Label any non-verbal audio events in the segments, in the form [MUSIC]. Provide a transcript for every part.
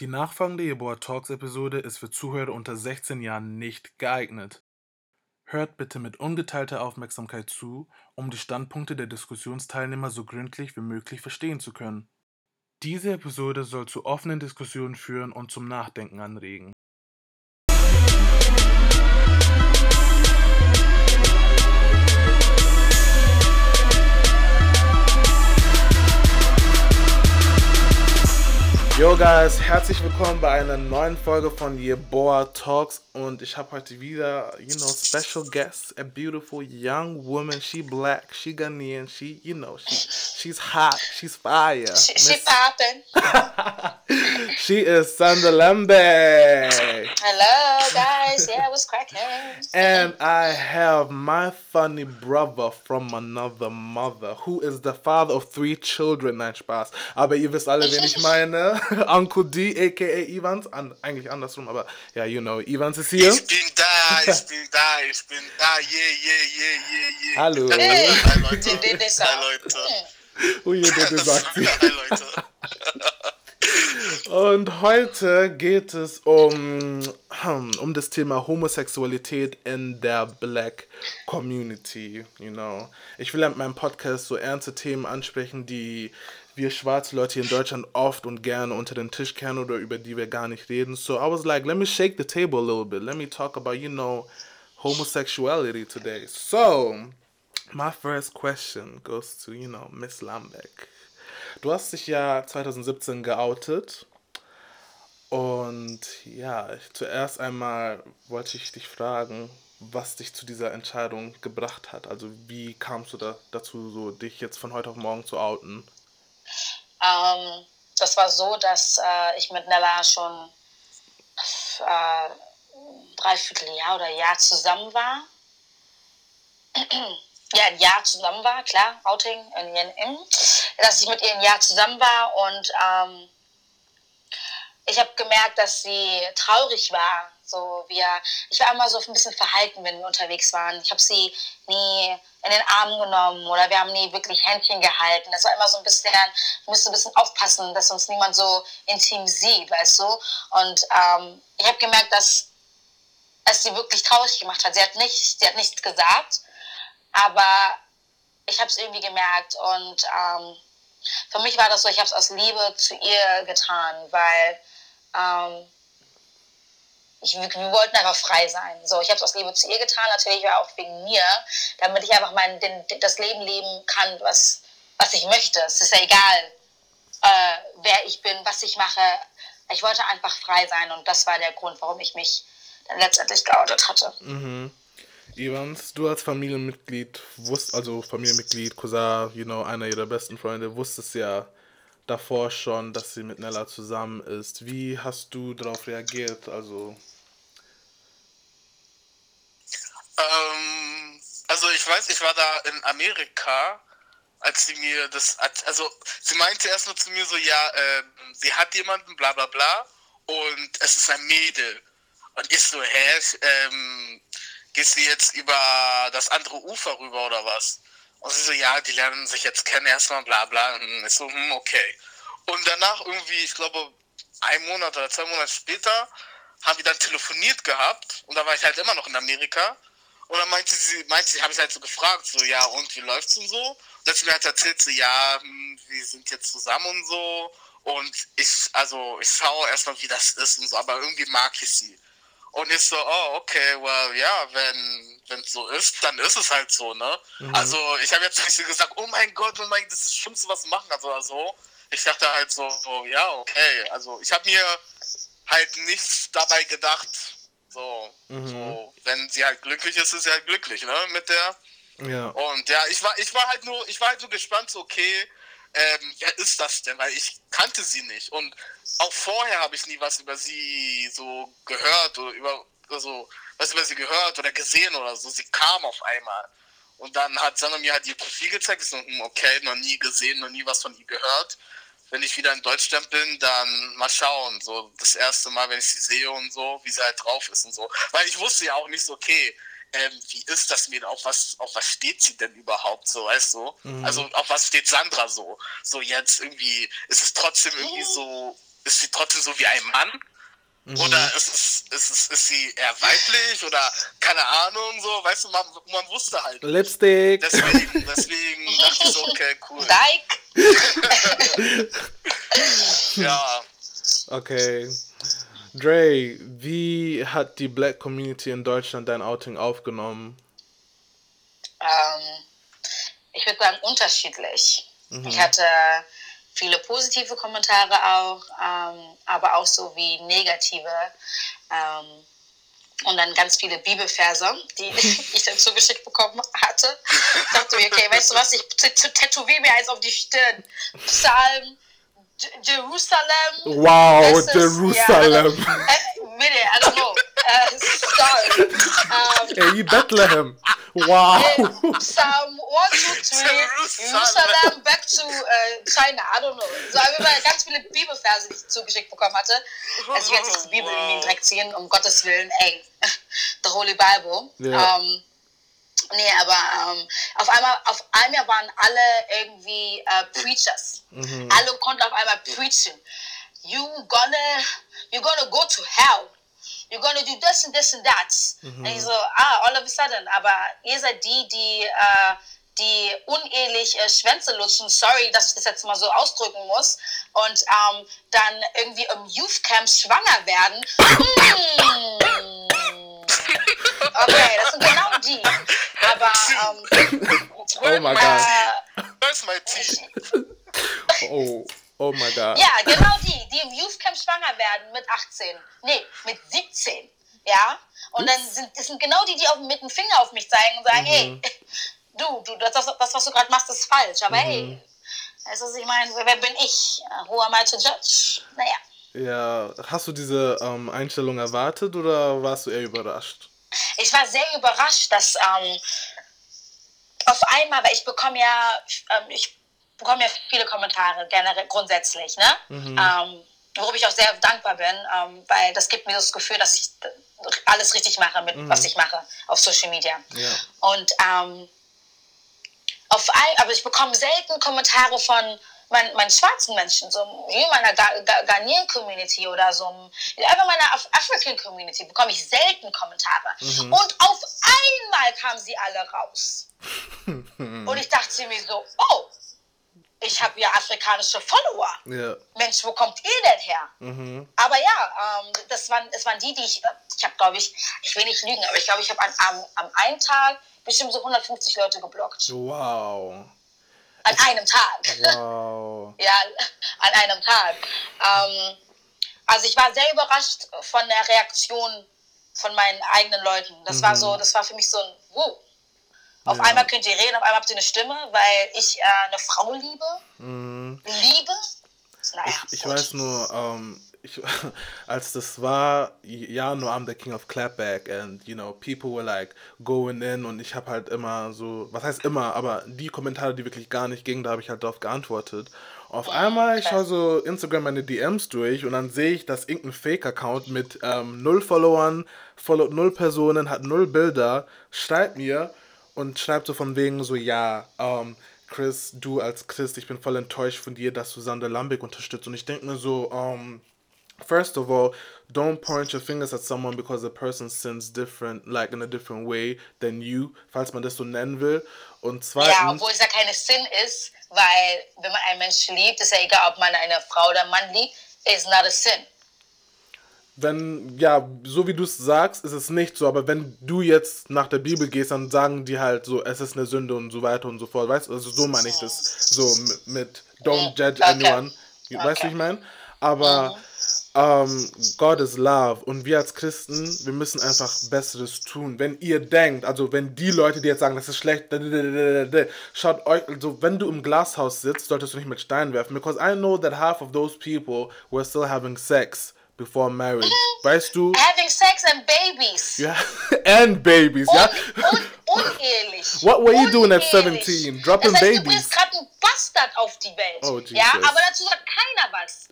Die nachfolgende Jeboa Talks Episode ist für Zuhörer unter 16 Jahren nicht geeignet. Hört bitte mit ungeteilter Aufmerksamkeit zu, um die Standpunkte der Diskussionsteilnehmer so gründlich wie möglich verstehen zu können. Diese Episode soll zu offenen Diskussionen führen und zum Nachdenken anregen. Yo guys, herzlich willkommen bei einer neuen Folge von Yeboah Talks und ich habe heute wieder, you know, special guest, a beautiful young woman. She black, she Ghanaian, she, you know, she she's hot, she's fire. She, she popping. [LAUGHS] she is Sandra Lembe. Hello guys, yeah, what's cracking? And I have my funny brother from another mother, who is the father of three children. Nein, Spaß. Aber ihr wisst alle, wen ich [LAUGHS] meine. [LAUGHS] Uncle D, aka Evans. An, eigentlich andersrum, aber ja, you know, Evans ist hier. Ich bin da, ich bin da, ich bin da, yeah, yeah, yeah, yeah, yeah. Hallo. Hey, Hi Leute. Hi. Leute. Oh, ihr bitte sagt. Hi Leute. Und heute geht es um, hm, um das Thema Homosexualität in der Black Community, you know. Ich will ja mit meinem Podcast so ernste Themen ansprechen, die wir schwarze Leute hier in Deutschland oft und gerne unter den Tisch kehren oder über die wir gar nicht reden. So I was like, let me shake the table a little bit. Let me talk about, you know, homosexuality today. So, my first question goes to, you know, Miss Lambeck. Du hast dich ja 2017 geoutet. Und ja, zuerst einmal wollte ich dich fragen, was dich zu dieser Entscheidung gebracht hat. Also wie kamst du da, dazu, so dich jetzt von heute auf morgen zu outen? Ähm, das war so, dass äh, ich mit Nella schon äh, dreiviertel Jahr oder Jahr zusammen war. [CLEARS THROAT] ja, ein Jahr zusammen war, klar, Outing, in, in, in, dass ich mit ihr ein Jahr zusammen war und ähm, ich habe gemerkt, dass sie traurig war. So, wir, ich war immer so ein bisschen verhalten, wenn wir unterwegs waren. Ich habe sie nie in den Arm genommen oder wir haben nie wirklich Händchen gehalten. Das war immer so ein bisschen, wir mussten ein bisschen aufpassen, dass uns niemand so intim sieht, weißt du. Und ähm, ich habe gemerkt, dass es sie wirklich traurig gemacht hat. Sie hat nichts, sie hat nichts gesagt, aber ich habe es irgendwie gemerkt und ähm, für mich war das so, ich habe es aus Liebe zu ihr getan, weil ähm, ich, wir, wir wollten einfach frei sein. So, ich habe es aus Liebe zu ihr getan, natürlich auch wegen mir, damit ich einfach mein, den, das Leben leben kann, was, was ich möchte. Es ist ja egal, äh, wer ich bin, was ich mache. Ich wollte einfach frei sein und das war der Grund, warum ich mich dann letztendlich geoutet hatte. Mhm. Evans, du als Familienmitglied, wusst, also Familienmitglied, Cousin, you know, einer ihrer besten Freunde, wusstest ja davor schon, dass sie mit Nella zusammen ist. Wie hast du darauf reagiert? Also, Ähm, also ich weiß, ich war da in Amerika, als sie mir das, als- also sie meinte erst nur zu mir so, ja, ähm, sie hat jemanden, bla bla bla, und es ist ein Mädel. Und ich so, hä, ähm, gehst du jetzt über das andere Ufer rüber oder was? Und sie so, ja, die lernen sich jetzt kennen erstmal, bla bla. Und ich so, hm, okay. Und danach irgendwie, ich glaube, ein Monat oder zwei Monate später, haben wir dann telefoniert gehabt und da war ich halt immer noch in Amerika. Und dann meinte sie, meinte sie, habe ich halt so gefragt, so, ja, und wie läuft's und so? Und dann hat sie mir halt erzählt, so, ja, hm, wir sind jetzt zusammen und so. Und ich, also, ich schaue erstmal, wie das ist und so, aber irgendwie mag ich sie. Und ich so, oh, okay, well, ja, wenn es so ist, dann ist es halt so, ne? Also, ich habe jetzt nicht so gesagt, oh mein Gott, oh mein, das ist das Schlimmste, was machen kannst oder so. Ich dachte halt so, so ja, okay. Also, ich habe mir halt nichts dabei gedacht. So, so, wenn sie halt glücklich ist, ist sie halt glücklich, ne? Mit der. ja. Und ja, ich war, ich war halt nur, ich war halt so gespannt, so, okay, ähm, wer ist das denn? Weil ich kannte sie nicht. Und auch vorher habe ich nie was über sie so gehört oder über, also, was über sie gehört oder gesehen oder so. Sie kam auf einmal. Und dann hat Sanna mir halt ihr Profil gezeigt. Ich so, hm, okay, noch nie gesehen, noch nie was von ihr gehört. Wenn ich wieder in Deutschland bin, dann mal schauen. So das erste Mal, wenn ich sie sehe und so, wie sie halt drauf ist und so. Weil ich wusste ja auch nicht so, okay, ähm, wie ist das mir, auf was, auf was steht sie denn überhaupt so, weißt du? Also auf was steht Sandra so? So jetzt irgendwie, ist es trotzdem irgendwie so, ist sie trotzdem so wie ein Mann? Mhm. Oder ist, es, ist, es, ist sie eher weiblich oder keine Ahnung, so, weißt du, man, man wusste halt. Lipstick. Deswegen, deswegen dachte ich so, okay, cool. Like. [LAUGHS] ja. Okay. Dre, wie hat die Black Community in Deutschland dein Outing aufgenommen? Ähm, ich würde sagen unterschiedlich. Mhm. Ich hatte viele positive Kommentare auch, ähm, aber auch so wie negative. Ähm, und dann ganz viele Bibelverse, die [LAUGHS] ich dann zugeschickt bekommen hatte. Ich dachte mir, okay, weißt du was, ich tätowiere mir eins auf die Stirn. Psalm Jerusalem. Wow, Jerusalem. [LAUGHS] Yeah, really, I don't know. Uh, sorry. Um, hey, Bethlehem. Wow. Psalm 1, 2, 3, Jerusalem, back to uh, China. I don't know. So, jeden Fall ganz viele Bibelverse, die ich zugeschickt bekommen hatte. Also, ich werde jetzt die Bibel in den Dreck ziehen, um Gottes Willen. Ey, [LAUGHS] the Holy Bible. Yeah. Um, Nee, aber ähm, auf einmal, auf einmal waren alle irgendwie äh, Preachers. Mhm. Alle konnten auf einmal preachen. You gonna, you gonna go to hell. You're gonna do this and this and that. Mhm. Und ich so, ah, all of a sudden. Aber ihr seid die, die, äh, die unehelich äh, Schwänze lutschen. Sorry, dass ich das jetzt mal so ausdrücken muss. Und ähm, dann irgendwie im Youth Camp schwanger werden. [LAUGHS] Mmh. Okay, das sind genau die. Aber, [LAUGHS] ähm, oh my God. Where's my tea? Oh, oh my God. Ja, genau die, die im Youth Camp schwanger werden mit 18. Nee, mit 17. Ja? Und dann sind, das sind genau die, die auf, mit dem Finger auf mich zeigen und sagen, mhm. hey, [LAUGHS] du, du, das, das was du gerade machst, ist falsch. Aber mhm. hey, du, ich meine, wer bin ich? Who am I to judge? Naja. Ja, hast du diese ähm, Einstellung erwartet oder warst du eher überrascht? Ich war sehr überrascht, dass ähm, auf einmal, weil ich bekomme ja, ähm, ich bekomme ja viele Kommentare generell grundsätzlich, ne? Mhm. Ähm, worüber ich auch sehr dankbar bin, ähm, weil das gibt mir das Gefühl, dass ich alles richtig mache mit mhm. was ich mache auf Social Media. Ja. Und ähm, auf ein, aber ich bekomme selten Kommentare von meinen, meinen schwarzen Menschen, so wie meiner Ghanaian Community oder so, einfach meiner Af African Community bekomme ich selten Kommentare. Mhm. Und auf einmal kamen sie alle raus. [LAUGHS] Und ich dachte mir so, oh, ich habe ja afrikanische Follower. Ja. Mensch, wo kommt ihr denn her? Mhm. Aber ja, ähm, das, waren, das waren die, die ich, ich habe glaube ich, ich will nicht lügen, aber ich glaube, ich habe am, am einen Tag bestimmt so 150 Leute geblockt. Wow. An einem Tag. Wow. ja, an einem Tag. Ähm, also ich war sehr überrascht von der Reaktion von meinen eigenen Leuten. Das mhm. war so, das war für mich so ein Wow. Auf ja. einmal könnt ihr reden, auf einmal habt ihr eine Stimme, weil ich äh, eine Frau liebe. Mhm. Liebe. Naja, ich, ich weiß nur, ähm, ich, [LAUGHS] als das war, ja, nur I'm the King of Clapback and, you know, people were like going in und ich habe halt immer so, was heißt immer, aber die Kommentare, die wirklich gar nicht gingen, da habe ich halt darauf geantwortet. Auf einmal, ich schaue so Instagram meine DMs durch und dann sehe ich, dass irgendein Fake-Account mit ähm, null Followern, followt null Personen, hat null Bilder, schreibt mir und schreibt so von wegen so, ja, ähm, Chris, du als Christ, ich bin voll enttäuscht von dir, dass du Sander Lambeck unterstützt. Und ich denke mir so, ähm, first of all, don't point your fingers at someone because the person sins different, like in a different way than you, falls man das so nennen will. Und zweitens. Ja, obwohl es ja keine Sinn ist, weil wenn man einen Menschen liebt, ist ja egal, ob man eine Frau oder einen Mann liebt, ist not a sin. Wenn, ja, so wie du es sagst, ist es nicht so, aber wenn du jetzt nach der Bibel gehst, dann sagen die halt so, es ist eine Sünde und so weiter und so fort, weißt du, also so meine ich das, so mit, mit don't judge okay. anyone, weißt du, okay. wie ich meine? Aber mhm ähm, God is Love und wir als Christen, wir müssen einfach Besseres tun. Wenn ihr denkt, also wenn die Leute, die jetzt sagen, das ist schlecht, schaut euch, also wenn du im Glashaus sitzt, solltest du nicht mit Steinen werfen, because I know that half of those people were still having sex before marriage. Weißt du? [LAUGHS] Having sex and babies. [LAUGHS] Yeah, and babies, ja. Un, un, unehelich. [LAUGHS] What were you doing at 17? Dropping das heißt, babies. Du bist gerade ein Bastard auf die Welt. Oh, Jesus. Ja, aber dazu sagt keiner was.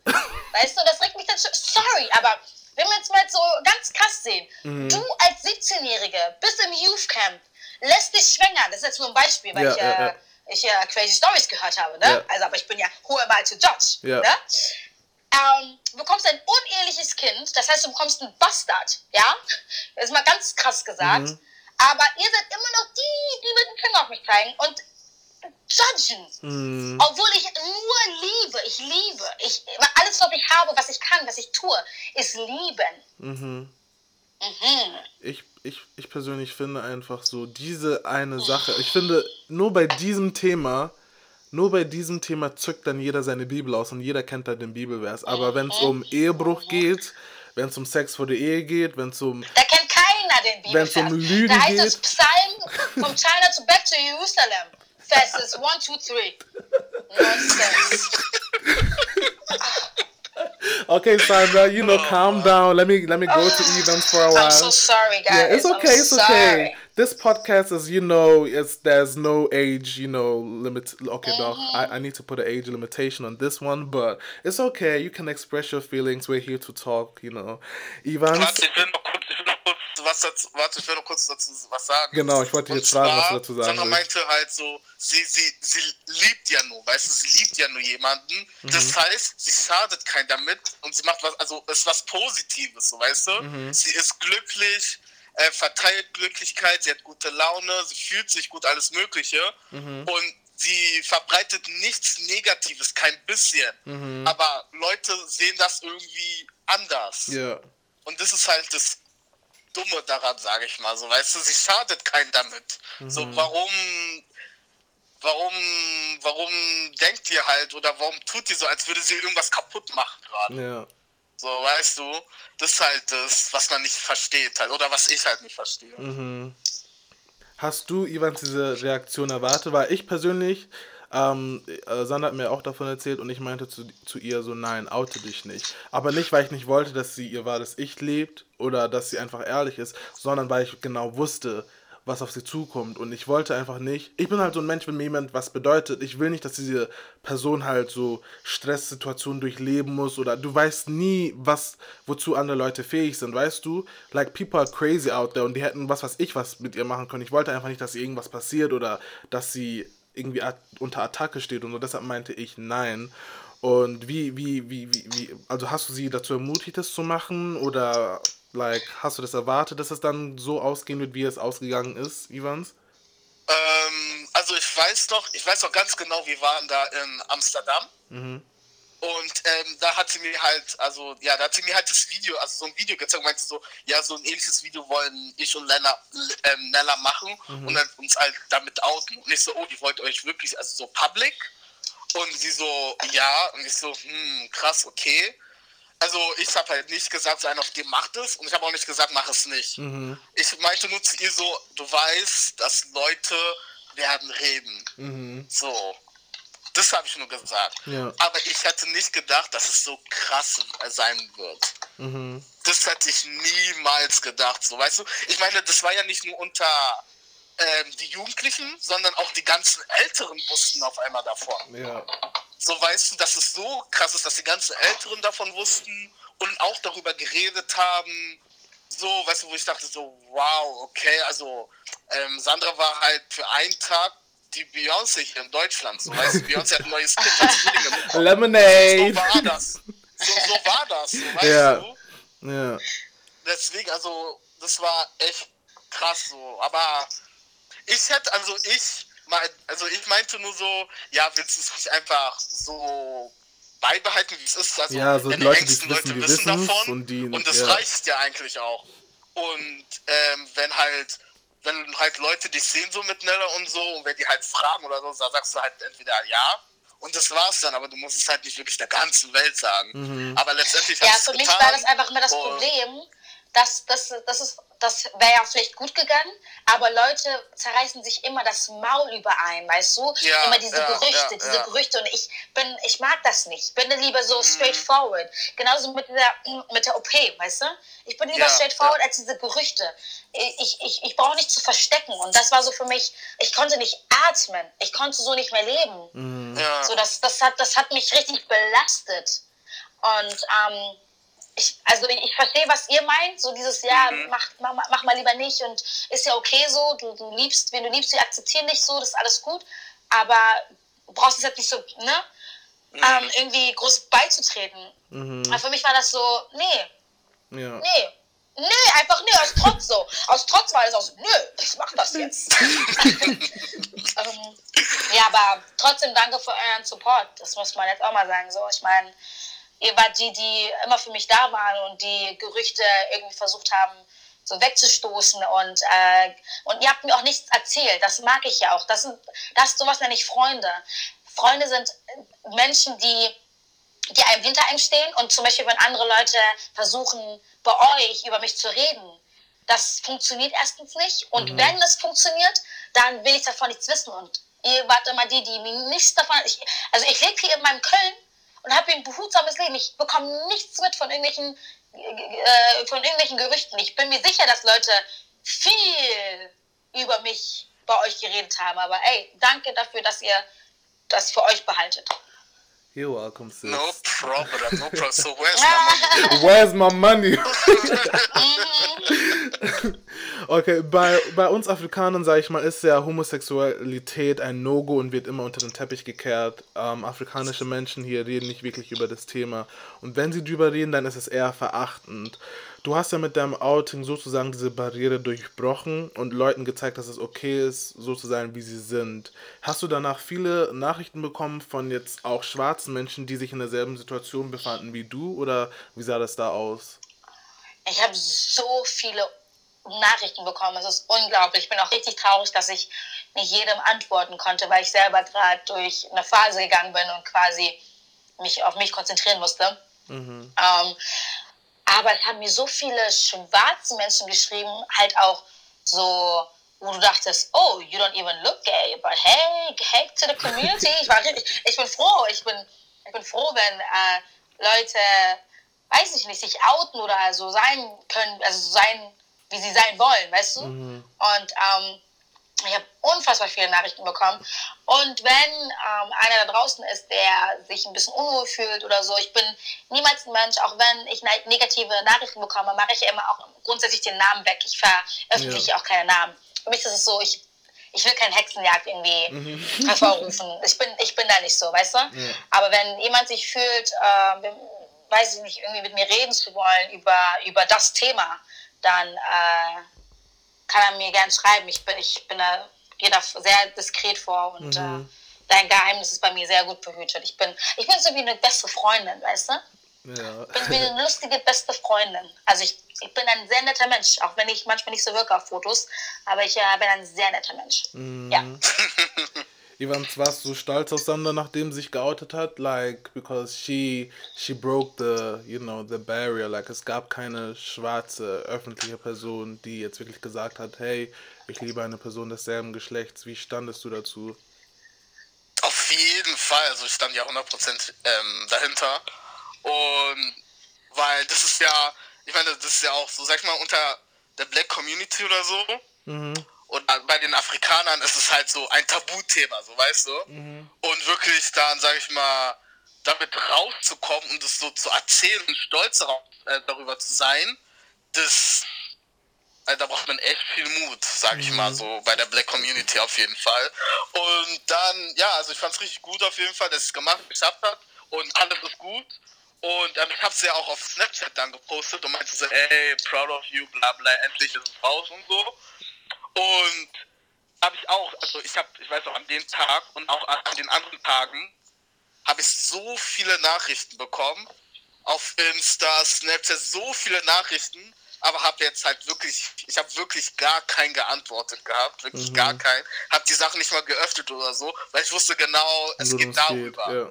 weißt du, das regt mich dann schon. Sorry, aber wenn wir jetzt mal so ganz krass sehen. Mhm. Du als 17-Jährige bist im Youth Camp, lässt dich schwängern. Das ist jetzt nur ein Beispiel, weil ja, ich, ja, äh, ja. ich äh, crazy Stories gehört habe. Ne? Also, aber ich bin ja hohe Mal to judge. Ja. Ne? Ähm, du bekommst ein uneheliches Kind, das heißt, du bekommst einen Bastard, ja? Das ist mal ganz krass gesagt. Mhm. Aber ihr seid immer noch die, die mit dem Finger auf mich zeigen und judgen. Mhm. Obwohl ich nur liebe, ich liebe. Ich, alles, was ich habe, was ich kann, was ich tue, ist lieben. Mhm. Mhm. Ich, ich, ich persönlich finde einfach so, diese eine Sache, ich finde, nur bei diesem Thema, nur bei diesem Thema zückt dann jeder seine Bibel aus und jeder kennt dann den Bibelvers. Aber wenn es um Ehebruch geht, wenn es um Sex vor der Ehe geht, wenn es um. Da kennt keiner den Bibelvers. Wenn es um Lügen da heißt geht. es Psalm from China to back to Jerusalem. Verses 1, 2, 3. Nonsense. okay, Sandra, you know, oh, calm down. Let me let me go to Evans for a while. I'm so sorry, guys. Yeah, it's okay. I'm it's okay. This podcast is, you know, it's there's no age, you know, limit. Okay, mm-hmm. no, I, I need to put an age limitation on this one, but it's okay. You can express your feelings. We're here to talk, you know. Evans. was dazu, warte, ich will noch kurz dazu was sagen. Genau, ich wollte jetzt fragen, was du dazu sagen Sandra meinte halt so, sie, sie, sie liebt ja nur, weißt du, sie liebt ja nur jemanden. Mhm. Das heißt, sie schadet keinen damit und sie macht was, also ist was Positives, so weißt du? Mhm. Sie ist glücklich, äh, verteilt Glücklichkeit, sie hat gute Laune, sie fühlt sich gut, alles Mögliche. Mhm. Und sie verbreitet nichts Negatives, kein bisschen. Mhm. Aber Leute sehen das irgendwie anders. Ja. Und das ist halt das Dumme daran, sage ich mal so. Weißt du, sie schadet keinen damit. Mhm. So, warum, warum, warum denkt ihr halt oder warum tut ihr so, als würde sie irgendwas kaputt machen gerade? Ja. So, weißt du, das ist halt das, was man nicht versteht halt, oder was ich halt nicht verstehe. Mhm. Hast du, Ivan, diese Reaktion erwartet? Weil ich persönlich, ähm, äh, Sandra hat mir auch davon erzählt und ich meinte zu, zu ihr so, nein, oute dich nicht. Aber nicht, weil ich nicht wollte, dass sie ihr wahres Ich lebt oder dass sie einfach ehrlich ist, sondern weil ich genau wusste, was auf sie zukommt. Und ich wollte einfach nicht. Ich bin halt so ein Mensch, wenn mir jemand was bedeutet. Ich will nicht, dass diese Person halt so Stresssituationen durchleben muss oder du weißt nie, was, wozu andere Leute fähig sind, weißt du? Like people are crazy out there und die hätten was, was ich was mit ihr machen können. Ich wollte einfach nicht, dass ihr irgendwas passiert oder dass sie irgendwie unter Attacke steht und so. Deshalb meinte ich nein. Und wie, wie, wie, wie, wie, also hast du sie dazu ermutigt, das zu machen? Oder like, hast du das erwartet, dass es dann so ausgehen wird, wie es ausgegangen ist, Ivans? Ähm, also ich weiß doch, ich weiß doch ganz genau, wir waren da in Amsterdam. Mhm. Und ähm, da hat sie mir halt, also ja, da hat sie mir halt das Video, also so ein Video gezeigt meinte so, ja, so ein ähnliches Video wollen ich und Lena, ähm, Nella machen mhm. und dann uns halt damit outen. Und ich so, oh, die wollt euch wirklich, also so public? Und sie so, ja, und ich so, hm, krass, okay. Also ich habe halt nicht gesagt, so einer auf dem macht es und ich habe auch nicht gesagt, mach es nicht. Mhm. Ich meinte nur zu ihr so, du weißt, dass Leute werden reden. Mhm. So. Das habe ich nur gesagt. Ja. Aber ich hätte nicht gedacht, dass es so krass sein wird. Mhm. Das hätte ich niemals gedacht. So, weißt du? Ich meine, das war ja nicht nur unter ähm, die Jugendlichen, sondern auch die ganzen Älteren wussten auf einmal davon. Ja. So weißt du, dass es so krass ist, dass die ganzen Älteren davon wussten und auch darüber geredet haben. So, weißt du, wo ich dachte so, wow, okay, also ähm, Sandra war halt für einen Tag die Beyoncé hier in Deutschland. So, weißt du, [LAUGHS] Beyoncé hat ein neues Kind als Zwillinge Lemonade. So, war das. So, so war das, so, weißt ja. du? Ja. Deswegen, also, das war echt krass so. Aber ich hätte, also ich, also ich meinte nur so, ja, willst du es nicht einfach so beibehalten, wie es ist? Also ja, so deine Leute, engsten wissen, Leute wissen davon und, die, und das ja. reicht ja eigentlich auch. Und ähm, wenn halt wenn halt Leute dich sehen so mit Nella und so und wenn die halt fragen oder so, dann sagst du halt entweder ja und das war's dann, aber du musst es halt nicht wirklich der ganzen Welt sagen. Mhm. Aber letztendlich Ja, für mich war das einfach immer das Problem, das, das ist das wäre ja vielleicht gut gegangen, aber Leute zerreißen sich immer das Maul überein, weißt du? Ja, immer diese ja, Gerüchte, ja, diese Gerüchte und ich bin, ich mag das nicht. Ich bin lieber so mhm. straightforward. Genauso mit der, mit der OP, weißt du? Ich bin lieber straightforward als diese Gerüchte. Ich, ich, ich brauche nicht zu verstecken und das war so für mich, ich konnte nicht atmen, ich konnte so nicht mehr leben. Mhm. So, das, das, hat, das hat mich richtig belastet. Und ähm, ich, also ich, verstehe, was ihr meint, so dieses, ja, mhm. mach, mach, mach mal lieber nicht und ist ja okay so, du, du liebst, wenn du liebst, wir akzeptieren dich so, das ist alles gut, aber du brauchst es jetzt nicht so, ne, mhm. ähm, irgendwie groß beizutreten. Mhm. Aber für mich war das so, nee. Ja. Nee. Nee, einfach nee, aus Trotz so. Aus Trotz war es aus, nö, ich mach das jetzt. [LAUGHS] [LAUGHS] ähm, ja, aber trotzdem danke für euren Support. Das muss man jetzt auch mal sagen. So, ich meine, ihr wart die, die immer für mich da waren und die Gerüchte irgendwie versucht haben, so wegzustoßen und, äh, und ihr habt mir auch nichts erzählt. Das mag ich ja auch. Das sind, das sowas nenne ich Freunde. Freunde sind Menschen, die, die einem hinter einem stehen und zum Beispiel, wenn andere Leute versuchen, bei euch über mich zu reden, das funktioniert erstens nicht. Und mhm. wenn es funktioniert, dann will ich davon nichts wissen. Und ihr wart immer die, die mir nichts davon. Ich, also ich lebe hier in meinem Köln und habe hier ein behutsames Leben. Ich bekomme nichts mit von irgendwelchen, äh, von irgendwelchen Gerüchten. Ich bin mir sicher, dass Leute viel über mich bei euch geredet haben. Aber ey, danke dafür, dass ihr das für euch behaltet. You're welcome, sis. No problem, no problem. So where's my [LAUGHS] money? Where's my money? [LAUGHS] [LAUGHS] okay, bei, bei uns Afrikanern, sage ich mal, ist ja Homosexualität ein No-Go und wird immer unter den Teppich gekehrt. Ähm, afrikanische Menschen hier reden nicht wirklich über das Thema. Und wenn sie drüber reden, dann ist es eher verachtend. Du hast ja mit deinem Outing sozusagen diese Barriere durchbrochen und Leuten gezeigt, dass es okay ist, so zu sein, wie sie sind. Hast du danach viele Nachrichten bekommen von jetzt auch schwarzen Menschen, die sich in derselben Situation befanden wie du oder wie sah das da aus? Ich habe so viele Nachrichten bekommen. Es ist unglaublich. Ich bin auch richtig traurig, dass ich nicht jedem antworten konnte, weil ich selber gerade durch eine Phase gegangen bin und quasi mich auf mich konzentrieren musste. Mhm. Ähm, aber es haben mir so viele schwarze Menschen geschrieben, halt auch so, wo du dachtest, oh, you don't even look gay, but hey, hey to the community. Ich, war richtig, ich bin froh, ich bin, ich bin froh, wenn äh, Leute, weiß ich nicht, sich outen oder so sein können, also sein, wie sie sein wollen, weißt du? Mhm. Und ähm, ich habe unfassbar viele Nachrichten bekommen. Und wenn ähm, einer da draußen ist, der sich ein bisschen unwohl fühlt oder so, ich bin niemals ein Mensch, auch wenn ich ne-, negative Nachrichten bekomme, mache ich immer auch grundsätzlich den Namen weg. Ich veröffentliche ja. auch keine Namen. Für mich ist es so, ich, ich will keine Hexenjagd irgendwie mhm. hervorrufen. [LAUGHS] Ich bin, ich bin da nicht so, weißt du? Ja. Aber wenn jemand sich fühlt, äh, weiß ich nicht, irgendwie mit mir reden zu wollen über, über das Thema, dann äh, kann er mir gern schreiben. Ich bin, ich bin da, gehe da sehr diskret vor und mhm. äh, dein Geheimnis ist bei mir sehr gut behütet. Ich bin, ich bin so wie eine beste Freundin, weißt du? Ja. Ich bin wie eine lustige beste Freundin. Also ich, ich bin ein sehr netter Mensch, auch wenn ich manchmal nicht so wirke auf Fotos, aber ich äh, bin ein sehr netter Mensch. Mhm. Ja. [LAUGHS] Evans warst du stolz auf Sandra, nachdem sie sich geoutet hat? Like, because she, she broke the, you know, the barrier. Like, es gab keine schwarze öffentliche Person, die jetzt wirklich gesagt hat, hey, ich liebe eine Person desselben Geschlechts. Wie standest du dazu? Auf jeden Fall. Also, ich stand ja 100% ähm, dahinter. Und, weil das ist ja, ich meine, das ist ja auch so, sag ich mal, unter der Black Community oder so. Mhm und bei den Afrikanern ist es halt so ein Tabuthema, so weißt du? Mhm. Und wirklich dann, sag ich mal, damit rauszukommen und es so zu erzählen und stolz darauf, äh, darüber zu sein, das, äh, da braucht man echt viel Mut, sag mhm. ich mal mhm. so, bei der Black Community auf jeden Fall. Und dann, ja, also ich fand es richtig gut auf jeden Fall, dass es gemacht geklappt hat und alles ist gut. Und ähm, ich habe es ja auch auf Snapchat dann gepostet und meinte so, ey, proud of you, bla bla, endlich ist es raus und so. Und habe ich auch, also ich habe, ich weiß auch an dem Tag und auch an den anderen Tagen, habe ich so viele Nachrichten bekommen. Auf Insta, Snapchat, so viele Nachrichten, aber habe jetzt halt wirklich, ich habe wirklich gar keinen geantwortet gehabt, wirklich mhm. gar keinen. Habe die Sachen nicht mal geöffnet oder so, weil ich wusste genau, es geht darüber. Geht, ja.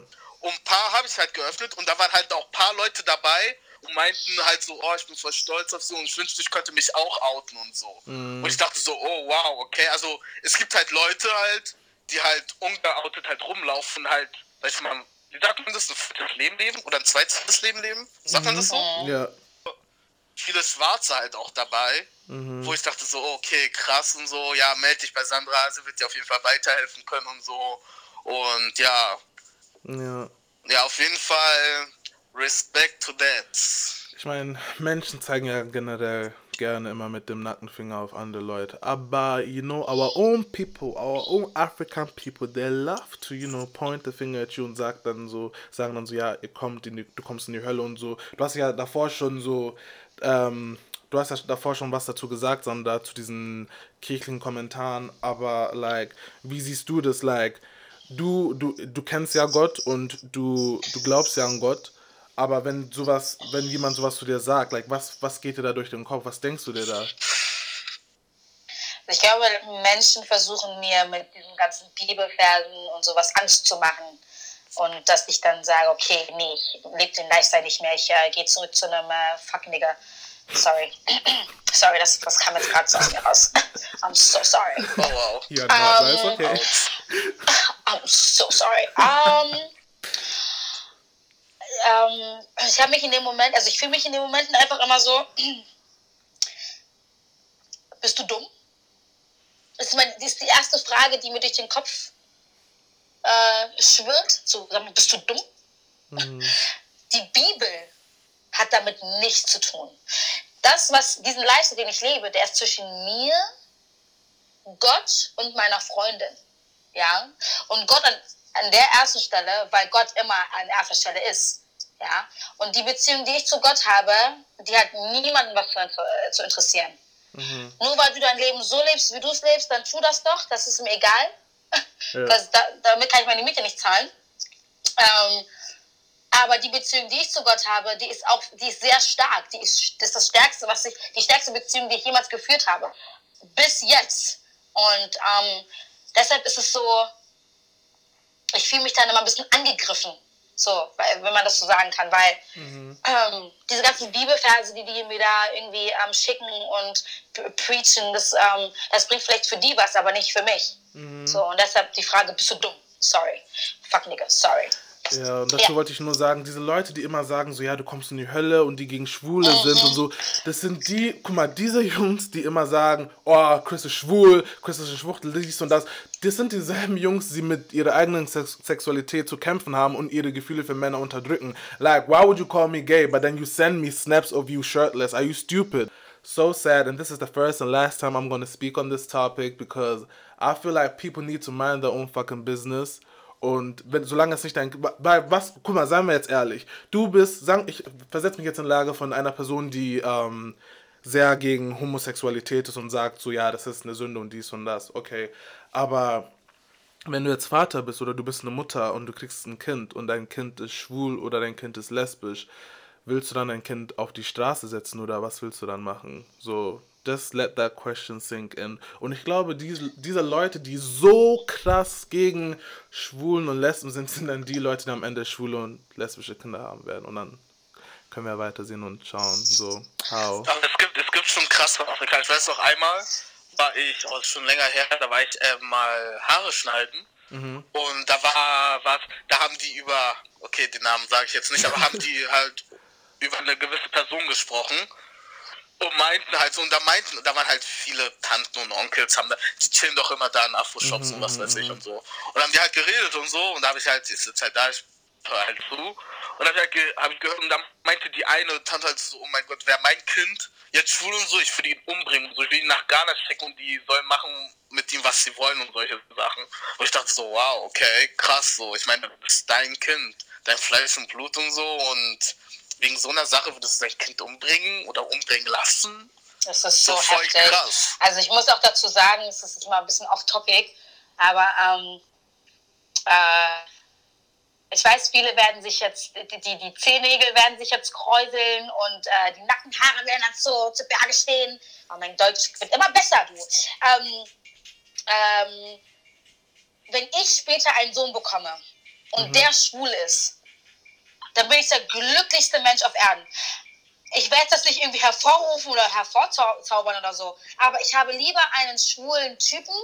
Und ein paar habe ich halt geöffnet und da waren halt auch ein paar Leute dabei, und meinten halt so, oh, ich bin voll stolz auf so und ich wünschte, ich könnte mich auch outen und so. Mhm. Und ich dachte so, oh wow, okay, also es gibt halt Leute halt, die halt ungeoutet halt rumlaufen, halt, sag ich mal, wie sagt man das, ein viertes Leben leben oder ein zweites Leben leben? Sagt mhm. man das so? Mhm. Ja. Viele Schwarze halt auch dabei, mhm. wo ich dachte so, okay, krass und so, ja, melde dich bei Sandra, sie wird dir auf jeden Fall weiterhelfen können und so. Und ja. Ja. Ja, auf jeden Fall Respect to that. Ich meine, Menschen zeigen ja generell gerne immer mit dem Nackenfinger auf andere Leute. Aber, you know, our own people, our own African people, they love to, you know, point the finger at you und sagt dann so, sagen dann so, ja, ihr kommt in die, du kommst in die Hölle und so. Du hast ja davor schon so, ähm, du hast ja davor schon was dazu gesagt, Sandra, zu diesen kirchlichen Kommentaren, aber, like, wie siehst du das, like, du, du, du kennst ja Gott und du, du glaubst ja an Gott, aber wenn sowas, wenn jemand sowas zu dir sagt, like, was, was geht dir da durch den Kopf? Was denkst du dir da? Ich glaube, Menschen versuchen mir mit diesen ganzen Bibelversen und sowas Angst zu machen. Und dass ich dann sage, okay, nee, ich lebe den Lifestyle nicht mehr, ich äh, gehe zurück zu einem äh, fuck Nigger. Sorry. [CLEARS THROAT] sorry, das, das kam jetzt gerade so aus mir raus. I'm so sorry. Oh wow. Ja, no, Um, ist okay. I'm so sorry. Um, ähm, ich habe mich in dem Moment, also ich fühle mich in den Momenten einfach immer so, [CLEARS THROAT] bist du dumm? Das ist, mein, das ist die erste Frage, die mir durch den Kopf äh, schwirrt. So, bist du dumm? [LAUGHS] Die Bibel hat damit nichts zu tun. Das, was diesen Lifestyle, den ich lebe, der ist zwischen mir, Gott und meiner Freundin. Ja? Und Gott an, an der ersten Stelle, weil Gott immer an erster Stelle ist. Ja? Und die Beziehung, die ich zu Gott habe, die hat niemanden was zu, zu interessieren. Nur weil du dein Leben so lebst, wie du es lebst, dann tu das doch, das ist mir egal. Ja. [LAUGHS] Das, da, damit kann ich meine Miete nicht zahlen. Ähm, aber die Beziehung, die ich zu Gott habe, die ist auch, die ist sehr stark. Die ist, das ist das Stärkste, was ich, die stärkste Beziehung, die ich jemals geführt habe. Bis jetzt. Und ähm, deshalb ist es so, ich fühle mich dann immer ein bisschen angegriffen. So, wenn man das so sagen kann, weil ähm, diese ganzen Bibelverse, die die mir da irgendwie ähm, schicken und pre- preachen, das, ähm, das bringt vielleicht für die was, aber nicht für mich. So, und deshalb die Frage, bist du dumm? Sorry. Fuck nigga, sorry. Ja, und dazu Ja. wollte ich nur sagen, diese Leute, die immer sagen, so, ja, du kommst in die Hölle und die gegen Schwule Mhm. sind und so, das sind die, guck mal, diese Jungs, die immer sagen, oh, Chris ist schwul, Chris ist eine Schwuchtel, dies und das, das sind dieselben Jungs, die mit ihrer eigenen Sex Sexualität zu kämpfen haben und ihre Gefühle für Männer unterdrücken. Like, why would you call me gay, but then you send me snaps of you shirtless? Are you stupid? So sad, and this is the first and last time I'm gonna speak on this topic because I feel like people need to mind their own fucking business. Und wenn, solange es nicht dein. Weil was, guck mal, seien wir jetzt ehrlich. Du bist, sagen, ich versetze mich jetzt in Lage von einer Person, die ähm, sehr gegen Homosexualität ist und sagt, so ja, das ist eine Sünde und dies und das. Okay. Aber wenn du jetzt Vater bist oder du bist eine Mutter und du kriegst ein Kind und dein Kind ist schwul oder dein Kind ist lesbisch, willst du dann dein Kind auf die Straße setzen oder was willst du dann machen? So, just let that question sink in. Und ich glaube, diese, diese Leute, die so krass gegen Schwulen und Lesben sind, sind dann die Leute, die am Ende schwule und lesbische Kinder haben werden. Und dann können wir weitersehen und schauen, so, how. Es gibt, es gibt schon krasse Afrika. Ich weiß noch einmal, war ich, auch schon länger her, da war ich äh, mal Haare schneiden. Und da war was, da haben die über, okay, den Namen sage ich jetzt nicht, aber haben die [LAUGHS] halt über eine gewisse Person gesprochen und meinten halt so, und da meinten, da waren halt viele Tanten und Onkels, haben da, die chillen doch immer da in Afro-Shops und was weiß ich und so. Und dann haben die halt geredet und so, und da habe ich halt, ich sitze halt da, ich halt zu, und dann habe ich, halt ge hab ich gehört, und dann meinte die eine Tante halt so, oh mein Gott, wäre mein Kind jetzt schwul und so, ich würde ihn umbringen und so, ich will ihn nach Ghana schicken und die sollen machen mit ihm, was sie wollen und solche Sachen. Und ich dachte so, wow, okay, krass so, ich meine, das ist dein Kind, dein Fleisch und Blut und so, und wegen so einer Sache würdest du dein Kind umbringen oder umbringen lassen? Das ist so, So voll heftig. krass. Also ich muss auch dazu sagen, es ist immer ein bisschen off-topic, aber ähm, äh, ich weiß, viele werden sich jetzt, die, die, die Zehennägel werden sich jetzt kräuseln und äh, die Nackenhaare werden dann so zu Berge stehen. Aber mein Deutsch wird immer besser, du. Ähm, ähm, wenn ich später einen Sohn bekomme und der schwul ist, dann bin ich der glücklichste Mensch auf Erden. Ich werde das nicht irgendwie hervorrufen oder hervorzaubern oder so, aber ich habe lieber einen schwulen Typen,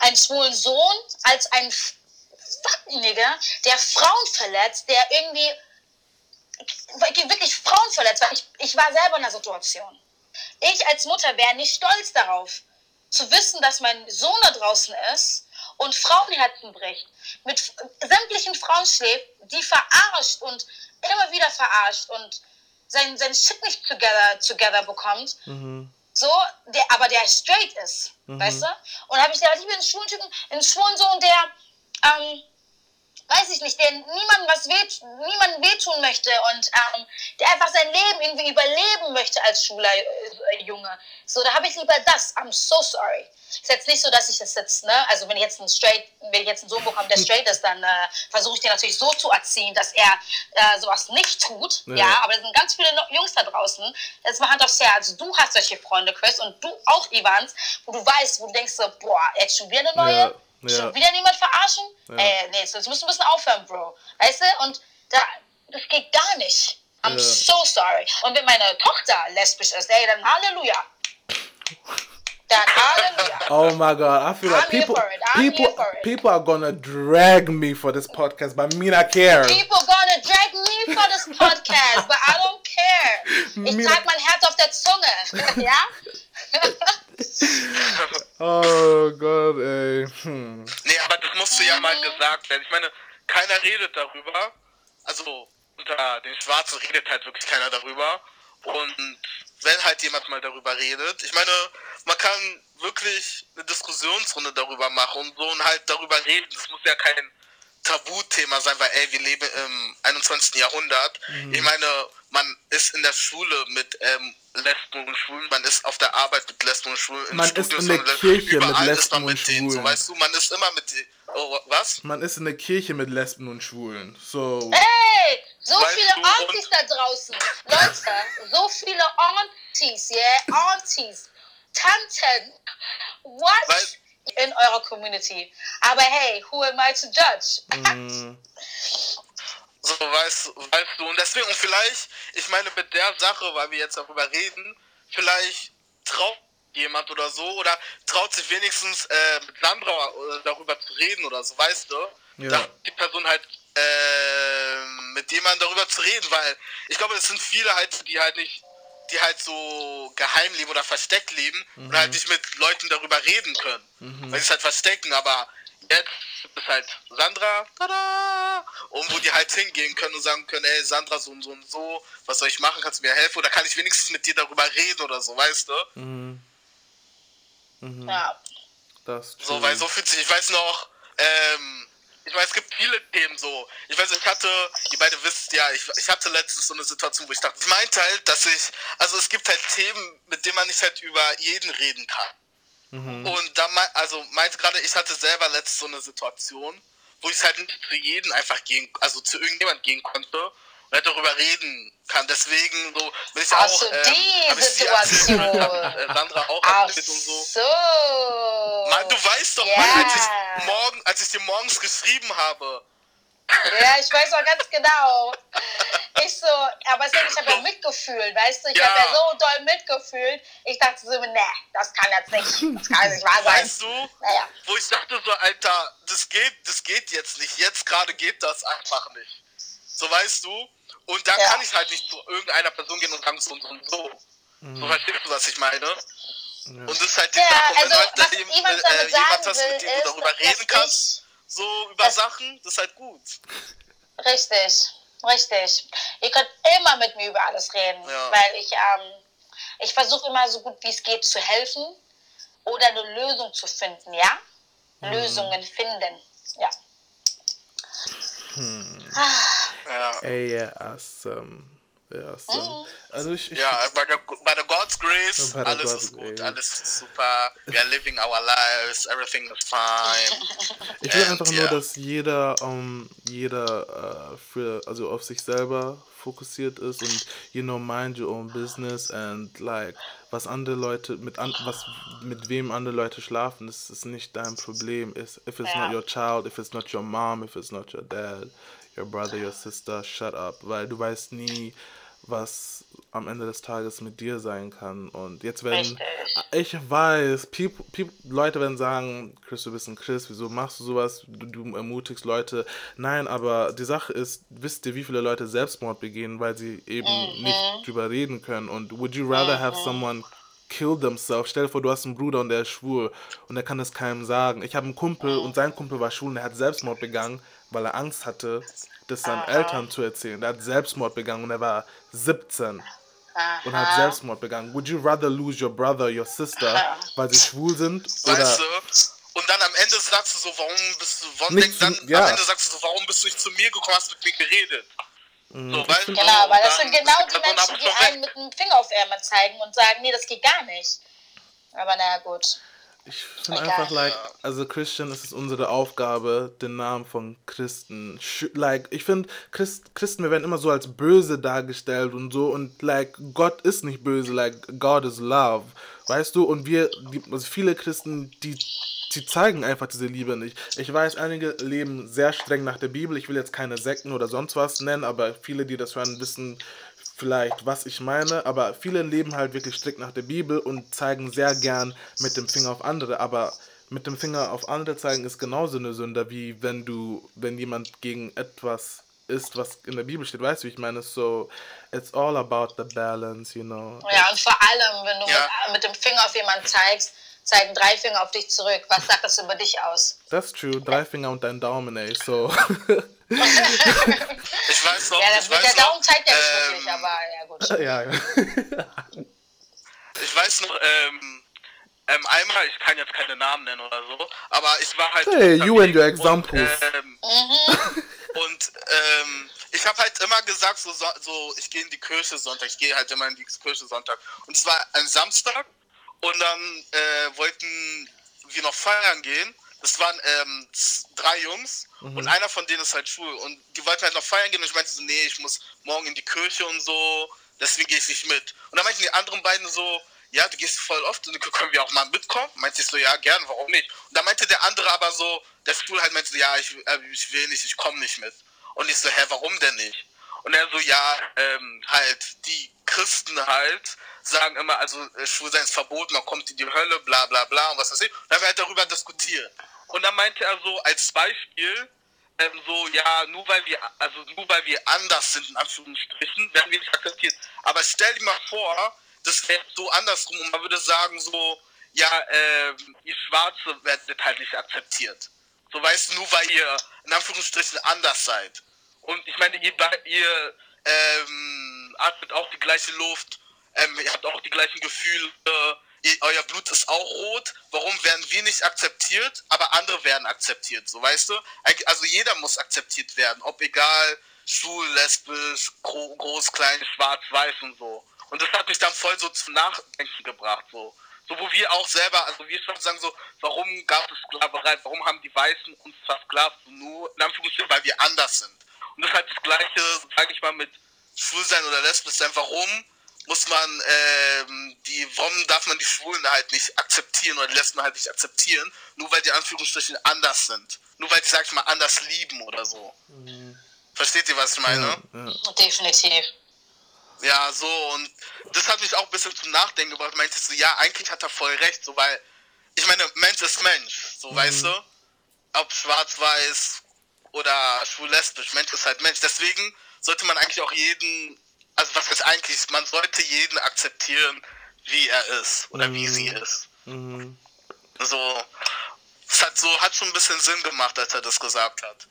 einen schwulen Sohn, als einen Fuck-Nigger, der Frauen verletzt, der irgendwie wirklich Frauen verletzt, weil ich, ich war selber in der Situation. Ich als Mutter wäre nicht stolz darauf, zu wissen, dass mein Sohn da draußen ist und Frauenherzen bricht, mit sämtlichen Frauen schläft, die verarscht und immer wieder verarscht und sein, sein Shit nicht together, together bekommt, Mhm. so, der, aber der straight ist, weißt du? Und habe ich gedacht, ich bin einen schwulen Typen, einen schwulen Sohn, der, ähm, weiß ich nicht, der niemandem was weht, niemandem wehtun möchte und ähm, der einfach sein Leben irgendwie überleben möchte als schwuler äh, Junge. So, da habe ich lieber das. I'm so sorry. Ist jetzt nicht so, dass ich das jetzt, ne, also wenn ich jetzt einen straight, wenn ich jetzt einen Sohn bekomme, der straight ist, dann äh, versuche ich den natürlich so zu erziehen, dass er äh, sowas nicht tut. Ja. Ja. aber es sind ganz viele Jungs da draußen. Jetzt mal Hand aufs Herz. Du hast solche Freunde, Chris, und du auch, Ivans, wo du weißt, wo du denkst so, boah, jetzt schon wieder eine neue? Ja, ja. Schon wieder niemand verarschen? Ja. Äh, nee, das musst du ein bisschen aufhören, Bro. Weißt du? Und da, das geht gar nicht. I'm Ja. so sorry. Und wenn meine Tochter lesbisch ist, ey, dann Halleluja. Dann Halleluja. [LAUGHS] Oh my god, I feel like I'm people people people are gonna drag me for this podcast, but me not care. People gonna drag me for this podcast, but I don't care. Ich trage mein Herz auf der Zunge. ja? Oh Gott, ey. Hm. Nee, aber das musste ja mal gesagt werden. Ich meine, keiner redet darüber. Also unter den Schwarzen redet halt wirklich keiner darüber. Und wenn halt jemand mal darüber redet, ich meine, man kann wirklich eine Diskussionsrunde darüber machen und so und halt darüber reden. Das muss ja kein Tabuthema sein, weil ey, wir leben im 21. Jahrhundert. Ich meine, man ist in der Schule mit ähm, Lesben und Schwulen, man ist auf der Arbeit mit Lesben und Schwulen, im Man ist Studio in der Lesben- Kirche mit überall ist Lesben man und mit denen, so, Schwulen. weißt du, man ist immer mit den, oh, was? Man ist in der Kirche mit Lesben und Schwulen. So. Hey, so Weißt viele und- Aunties da draußen. Leute, so viele Aunties, yeah? Aunties, Tanten. What? Weil- In eurer Community. Aber hey, who am I to judge? mm, [LAUGHS] So, weißt, weißt du, und deswegen, und vielleicht, ich meine, mit der Sache, weil wir jetzt darüber reden, vielleicht traut jemand oder so, oder traut sich wenigstens äh, mit Sandra äh, darüber zu reden oder so, weißt du? Ja. Da die Person halt äh, mit jemandem darüber zu reden, weil ich glaube, es sind viele halt, die halt nicht, die halt so geheim leben oder versteckt leben und halt nicht mit Leuten darüber reden können, weil sie es halt verstecken, aber jetzt ist halt Sandra, tada, und wo die halt hingehen können und sagen können, ey Sandra, so und so und so, was soll ich machen, kannst du mir helfen? Oder kann ich wenigstens mit dir darüber reden oder so, weißt du? mm, Ja. das So, weil so fühlt sich, ich weiß noch, ähm, ich weiß, es gibt viele Themen so. Ich weiß, ich hatte, ihr beide wisst ja, ich, ich hatte letztens so eine Situation, wo ich dachte, ich meinte halt, dass ich, also es gibt halt Themen, mit denen man nicht halt über jeden reden kann. Mhm. Und da, mei- also meinte gerade, ich hatte selber letztens so eine Situation, wo ich halt nicht zu jedem einfach gehen, also zu irgendjemand gehen konnte und halt darüber reden kann. Deswegen so will ich Ach auch, so, ähm, die hab ich Situation. hab, äh, Sandra auch Ach und so. so. Mann, du weißt doch, Ja. Mann, als ich, morgen, als ich dir morgens geschrieben habe. Ja, ich weiß auch ganz genau. Ich so, aber deswegen, ich habe ja mitgefühlt, weißt du? Ich Ja. habe ja so doll mitgefühlt. Ich dachte so, ne, das kann jetzt nicht, das kann nicht wahr sein. Weißt du, Naja. wo ich dachte so, Alter, das geht, das geht jetzt nicht. Jetzt gerade geht das einfach nicht. So weißt du? Und da Ja. kann ich halt nicht zu irgendeiner Person gehen und sagen so und so und so. So verstehst du, was ich meine? Und das ist halt die Ja, Sache. Wenn also, du halt was jem- Ivan äh, jemand hast, mit dem du darüber reden ich- kannst, so über dass- Sachen, das ist halt gut. Richtig, richtig. Ihr könnt immer mit mir über alles reden, Ja. weil ich, ähm, ich versuche immer so gut wie es geht zu helfen oder eine Lösung zu finden, ja? Lösungen finden, ja. Ja. Ey, ja, awesome. Ja, awesome. Also ich, ich Ja, bei der, bei der God's Grace, der alles God's ist gut, Grace. alles ist super. We are living our lives, everything is fine. [LAUGHS] Ich will And, einfach nur, yeah. dass jeder, ähm, jeder äh, für, also auf sich selber fokussiert ist und you know mind your own business and like was andere Leute mit an, was mit wem andere Leute schlafen, das ist nicht dein Problem. Is if it's Ja. not your child, if it's not your mom, if it's not your dad, your brother, your sister, shut up, weil du weißt nie, was am Ende des Tages mit dir sein kann. Und jetzt wenn Richtig. ich weiß, people, people, Leute werden sagen, Chris, du bist ein Chris, wieso machst du sowas? Du, du ermutigst Leute. Nein, aber die Sache ist, wisst ihr, wie viele Leute Selbstmord begehen, weil sie eben nicht drüber reden können? Und would you rather have someone kill themselves? Stell dir vor, du hast einen Bruder und der ist schwul und der kann das keinem sagen. Ich habe einen Kumpel und sein Kumpel war schwul und er hat Selbstmord begangen, weil er Angst hatte, das seinen Aha. Eltern zu erzählen. Der hat Selbstmord begangen und er war 17 Aha. und hat Selbstmord begangen. Would you rather lose your brother, your sister, Aha. weil sie schwul sind? Oder weißt du? Und dann am Ende sagst du so, warum bist du, warum nicht, dann, ja. am Ende sagst du so, warum bist du nicht zu mir gekommen, hast mit mir geredet? Mhm. So, weil genau, weil das sind genau die Menschen, die einen mit dem Finger auf Ärmel zeigen und sagen, nee, das geht gar nicht. Aber naja, gut. Ich finde einfach, like, also Christian, es ist unsere Aufgabe, den Namen von Christen, like, ich finde, Christ, Christen, wir werden immer so als böse dargestellt und so und, like, Gott ist nicht böse, like, God is love, weißt du, und wir, also viele Christen, die, die zeigen einfach diese Liebe nicht. Ich weiß, einige leben sehr streng nach der Bibel, ich will jetzt keine Sekten oder sonst was nennen, aber viele, die das hören, wissen, vielleicht, was ich meine, aber viele leben halt wirklich strikt nach der Bibel und zeigen sehr gern mit dem Finger auf andere, aber mit dem Finger auf andere zeigen ist genauso eine Sünde, wie wenn du, wenn jemand gegen etwas ist, was in der Bibel steht, weißt du, wie ich meine? So, it's all about the balance, you know. Ja, und vor allem, wenn du ja. mit, mit dem Finger auf jemanden zeigst, zeigen drei Finger auf dich zurück. Was sagt das über dich aus? That's true. Drei Finger und dein Daumen, ey. So. [LAUGHS] ich weiß noch. Ja, das mit der Daumen zeigt ja nicht ähm, wirklich, aber ja, gut. Ja, ja. ich weiß noch, ähm, ähm, einmal, ich kann jetzt keine Namen nennen oder so, aber ich war halt. Hey, you and your examples. Und, ähm, mhm. und ähm, ich habe halt immer gesagt, so, so ich gehe in die Kirche Sonntag, ich gehe halt immer in die Kirche Sonntag. Und es war ein Samstag und dann äh, wollten wir noch feiern gehen. Das waren ähm, drei Jungs mhm. und einer von denen ist halt schwul. Und die wollten halt noch feiern gehen und ich meinte so, nee, ich muss morgen in die Kirche und so, deswegen gehe ich nicht mit. Und dann meinten die anderen beiden so, ja, du gehst voll oft und können wir auch mal mitkommen? Meinte ich so, ja, gern, warum nicht? Und dann meinte der andere aber so, der Stuhl halt meinte, ja, ich, äh, ich will nicht, ich komme nicht mit. Und ich so, hä, warum denn nicht? Und er so, ja, ähm, halt, die Christen halt, sagen immer, also äh, Schwulsein ist verboten, man kommt in die Hölle, bla bla bla und was weiß ich. Und dann haben wir halt darüber diskutiert. Und dann meinte er so als Beispiel, ähm, so, ja, nur weil wir, also nur weil wir anders sind, in Anführungsstrichen, werden wir nicht akzeptiert. Aber stell dir mal vor, das wäre so andersrum und man würde sagen so, ja, äh, ihr Schwarze werdet halt nicht akzeptiert. So weißt du, nur weil ihr in Anführungsstrichen anders seid. Und ich meine, ihr, ihr ähm, atmet auch die gleiche Luft ähm, ihr habt auch die gleichen Gefühle, euer Blut ist auch rot, warum werden wir nicht akzeptiert, aber andere werden akzeptiert, so weißt du? Also jeder muss akzeptiert werden, ob egal, schwul, lesbisch, groß, klein, schwarz, weiß und so. Und das hat mich dann voll so zum Nachdenken gebracht, so. So, wo wir auch selber, also wir schon sagen so, warum gab es Sklaverei, warum haben die Weißen uns versklavt, nur in Anführungsstrichen, weil wir anders sind. Und das ist halt das Gleiche, sage ich mal, mit Schwulsein oder Lesbisch sein. Warum muss man ähm, die, warum darf man die Schwulen halt nicht akzeptieren oder die Lesben halt nicht akzeptieren, nur weil die Anführungsstrichen anders sind. Nur weil die, sag ich mal, anders lieben oder so. Mhm. Versteht ihr, was ich meine? Ja, ja. Definitiv. Ja, so, und das hat mich auch ein bisschen zum Nachdenken gebracht. Meinte so, ja, eigentlich hat er voll recht, so, weil, ich meine, Mensch ist Mensch, so, mhm. weißt du? Ob schwarz-weiß oder schwul-lesbisch, Mensch ist halt Mensch. Deswegen sollte man eigentlich auch jeden also was ist eigentlich, man sollte jeden akzeptieren, wie er ist oder mhm. wie sie mhm. ist. Mhm. So, es hat so, hat schon ein bisschen Sinn gemacht, als er das gesagt hat.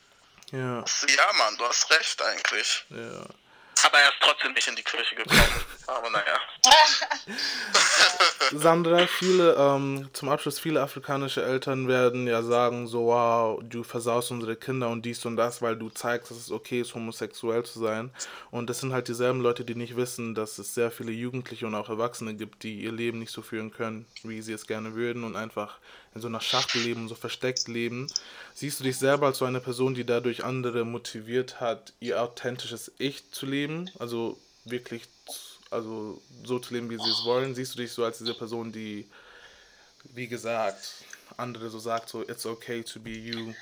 Ja. Ja, Mann, du hast recht eigentlich. Ja. Aber er ist trotzdem nicht in die Kirche gekommen. [LAUGHS] Aber naja. [LAUGHS] Sandra, viele, ähm, zum Abschluss, viele afrikanische Eltern werden ja sagen, so, wow, du versaust unsere Kinder und dies und das, weil du zeigst, dass es okay ist, homosexuell zu sein. Und das sind halt dieselben Leute, die nicht wissen, dass es sehr viele Jugendliche und auch Erwachsene gibt, die ihr Leben nicht so führen können, wie sie es gerne würden und einfach in so einer Schachtel leben, so versteckt leben. Siehst du dich selber als so eine Person, die dadurch andere motiviert hat, ihr authentisches Ich zu leben? Also wirklich also so zu leben, wie sie es wollen? Siehst du dich so als diese Person, die, wie gesagt, andere so sagt, so it's okay to be you?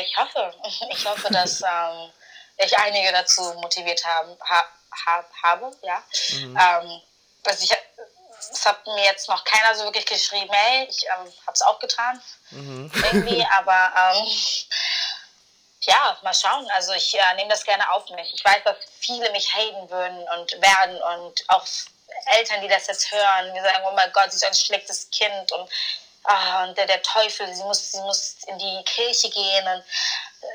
Ich hoffe, [LAUGHS] ich hoffe, dass ähm, ich einige dazu motiviert haben, ha, ha, habe, ja. Mhm. Ähm, also ich, es hat mir jetzt noch keiner so wirklich geschrieben, hey, ich ähm, habe es auch getan, mhm. irgendwie, [LAUGHS] aber ähm, ja, mal schauen. Also ich äh, nehme das gerne auf mich. Ich weiß, dass viele mich haten würden und werden und auch Eltern, die das jetzt hören, die sagen, oh mein Gott, sie ist ein schlechtes Kind und, ah, und der, der Teufel, sie muss, sie muss in die Kirche gehen. Und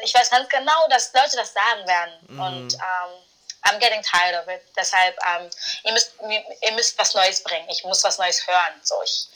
ich weiß ganz genau, dass Leute das sagen werden. Mhm. Und ähm, I'm getting tired of it. Deshalb, ähm, ihr, müsst, ihr müsst was Neues bringen. Ich muss was Neues hören. So, ich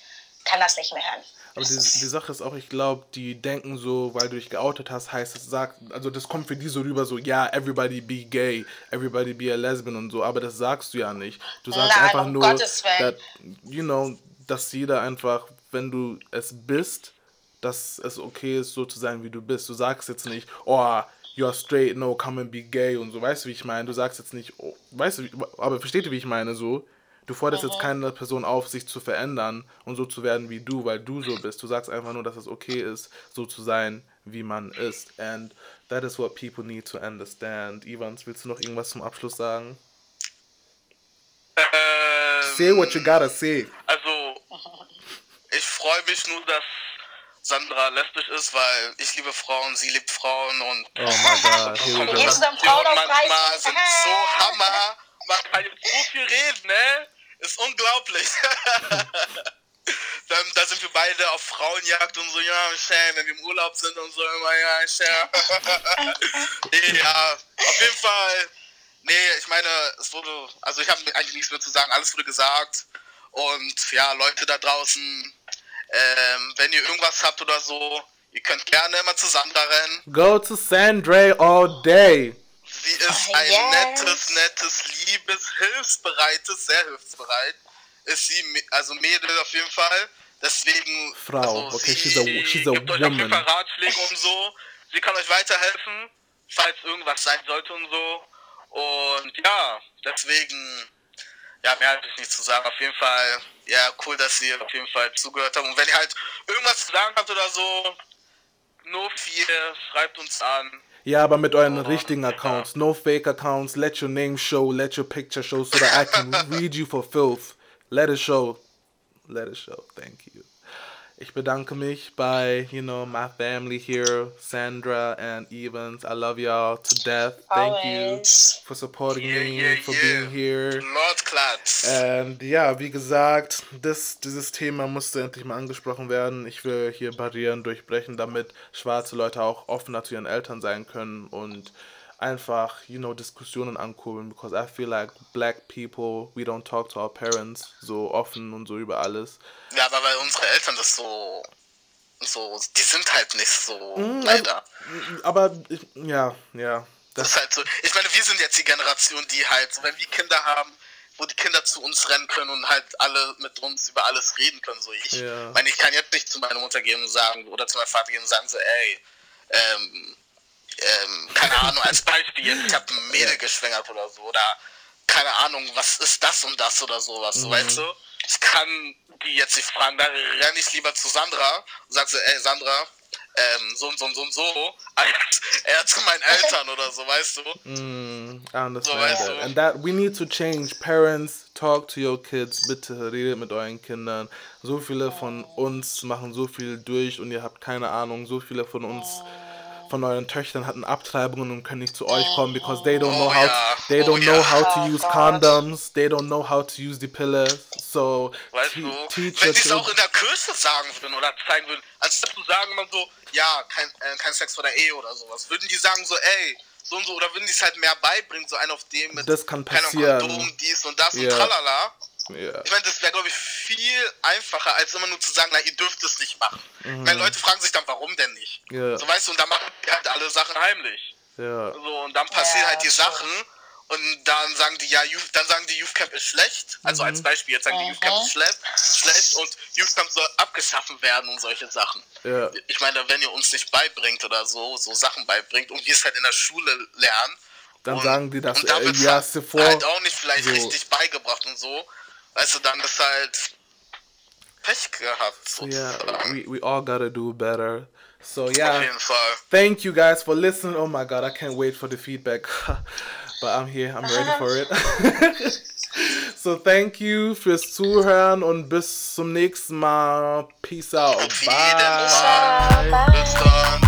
kann das nicht mehr hören. Aber die, die Sache ist auch, ich glaube, die denken so, weil du dich geoutet hast, heißt es, sagt, also das kommt für die so rüber, so, ja, yeah, everybody be gay, everybody be a lesbian und so, aber das sagst du ja nicht. Du sagst Nein, einfach um nur, that, you know, dass jeder einfach, wenn du es bist, dass es okay ist, so zu sein, wie du bist. Du sagst jetzt nicht, oh, you're straight, no, come and be gay und so, weißt du, wie ich meine? Du sagst jetzt nicht, oh, weißt du, aber versteht ihr, wie ich meine, so? Du forderst jetzt keine Person auf, sich zu verändern und so zu werden wie du, weil du so bist. Du sagst einfach nur, dass es okay ist, so zu sein, wie man ist. And that is what people need to understand. Evans, willst du noch irgendwas zum Abschluss sagen? Ähm, say what you gotta say. Also, ich freue mich nur, dass Sandra lesbisch ist, weil ich liebe Frauen, sie liebt Frauen und oh my God. [LAUGHS] Frauen manchmal sind so [LAUGHS] Hammer. Man kann jetzt so viel reden, ne? Ist unglaublich. [LAUGHS] Dann, da sind wir beide auf Frauenjagd und so, ja, schön, wenn wir im Urlaub sind und so, immer, ja, schön. ja, auf jeden Fall. Nee, ich meine, es wurde, also ich habe eigentlich nichts mehr zu sagen, alles wurde gesagt. Und ja, Leute da draußen, ähm, wenn ihr irgendwas habt oder so, ihr könnt gerne immer zu Sandra rennen. Go to Sandra all day. Sie ist oh, ein yes. nettes, nettes, liebes, hilfsbereites, sehr hilfsbereit. Ist sie, also Mädel auf jeden Fall. Deswegen. Frau, also okay, sie she's a, she's a gibt woman. euch auf jeden Fall Ratschläge und so. Sie kann euch weiterhelfen, falls irgendwas sein sollte und so. Und ja, deswegen, ja, mehr habe ich nicht zu sagen. Auf jeden Fall, ja, cool, dass ihr auf jeden Fall zugehört habt. Und wenn ihr halt irgendwas zu sagen habt oder so, nur viel, schreibt uns an. Ja, aber mit euren richtigen Accounts. No fake accounts. Let your name show. Let your picture show so that I can [LAUGHS] read you for filth. Let it show. Let it show. Thank you. Ich bedanke mich bei, you know, my family here, Sandra and Evans. I love y'all to death. Thank Always. you for supporting yeah, me, yeah, for yeah. being here. Lord Klats. Und ja, wie gesagt, das, dieses Thema musste endlich mal angesprochen werden. Ich will hier Barrieren durchbrechen, damit schwarze Leute auch offener zu ihren Eltern sein können und einfach, you know, Diskussionen ankurbeln, because I feel like black people, we don't talk to our parents so offen und so über alles. Ja, aber weil unsere Eltern das so, so, die sind halt nicht so, mm, leider. Also, aber, ja, ja. Das, das, ist halt so, ich meine, wir sind jetzt die Generation, die halt, so, wenn wir Kinder haben, wo die Kinder zu uns rennen können und halt alle mit uns über alles reden können, so ich. Ja. meine, ich kann jetzt nicht zu meiner Mutter gehen und sagen, oder zu meinem Vater gehen und sagen so, ey, ähm, ähm, keine Ahnung, als Beispiel ich habe ein Mädel geschwängert oder so, oder keine Ahnung, was ist das und das oder sowas, mhm. weißt du? Ich kann die jetzt nicht fragen, da renne ich lieber zu Sandra und sag so, ey Sandra, ähm, so und so und so und so, als eher zu meinen Eltern oder so, weißt du? Mm, I understand so, weißt that. And that we need to change. Parents, talk to your kids. Bitte redet mit euren Kindern. So viele von uns machen so viel durch und ihr habt keine Ahnung. So viele von uns von euren Töchtern hatten Abtreibungen und können nicht zu euch kommen because they don't know oh, how to, they don't know how to use condoms, they don't know how to use the pille. So weißt du, wenn sie es auch in der Kirche sagen würden oder zeigen würden, anstatt zu sagen man so, ja, kein, äh, kein Sex vor der Ehe oder sowas, würden die sagen so, ey, so und so, oder würden die es halt mehr beibringen, so ein auf dem mit das kann passieren. Kondom, dies und das yeah. und tralala. Yeah. Ich meine, das wäre, glaube ich, viel einfacher, als immer nur zu sagen, na, ihr dürft es nicht machen. Mhm. Weil Leute fragen sich dann, warum denn nicht? Yeah. So weißt du, und dann machen die halt alle Sachen heimlich. Ja. So, und dann passieren ja, halt die. Sachen und dann sagen die, ja, Youth, dann sagen die Youth Camp ist schlecht. Also mhm. als Beispiel, jetzt sagen die Youth Camp ist schlecht, schlecht und Youth Camp soll abgeschaffen werden und solche Sachen. Ja. Ich meine, wenn ihr uns nicht beibringt oder so, so Sachen beibringt und wir es halt in der Schule lernen, dann und, sagen die das und da äh, ja, halt, halt auch nicht vielleicht so. richtig beigebracht und so. Weißt du, dann ist halt Pech gehabt. Sozusagen. Yeah, we, we all gotta do better. So yeah, Auf jeden Fall. thank you guys for listening. Oh my god, I can't wait for the feedback. [LAUGHS] but I'm here, I'm ready for it. [LAUGHS] so thank you fürs Zuhören und bis zum nächsten Mal. Peace out. Bye. Bye.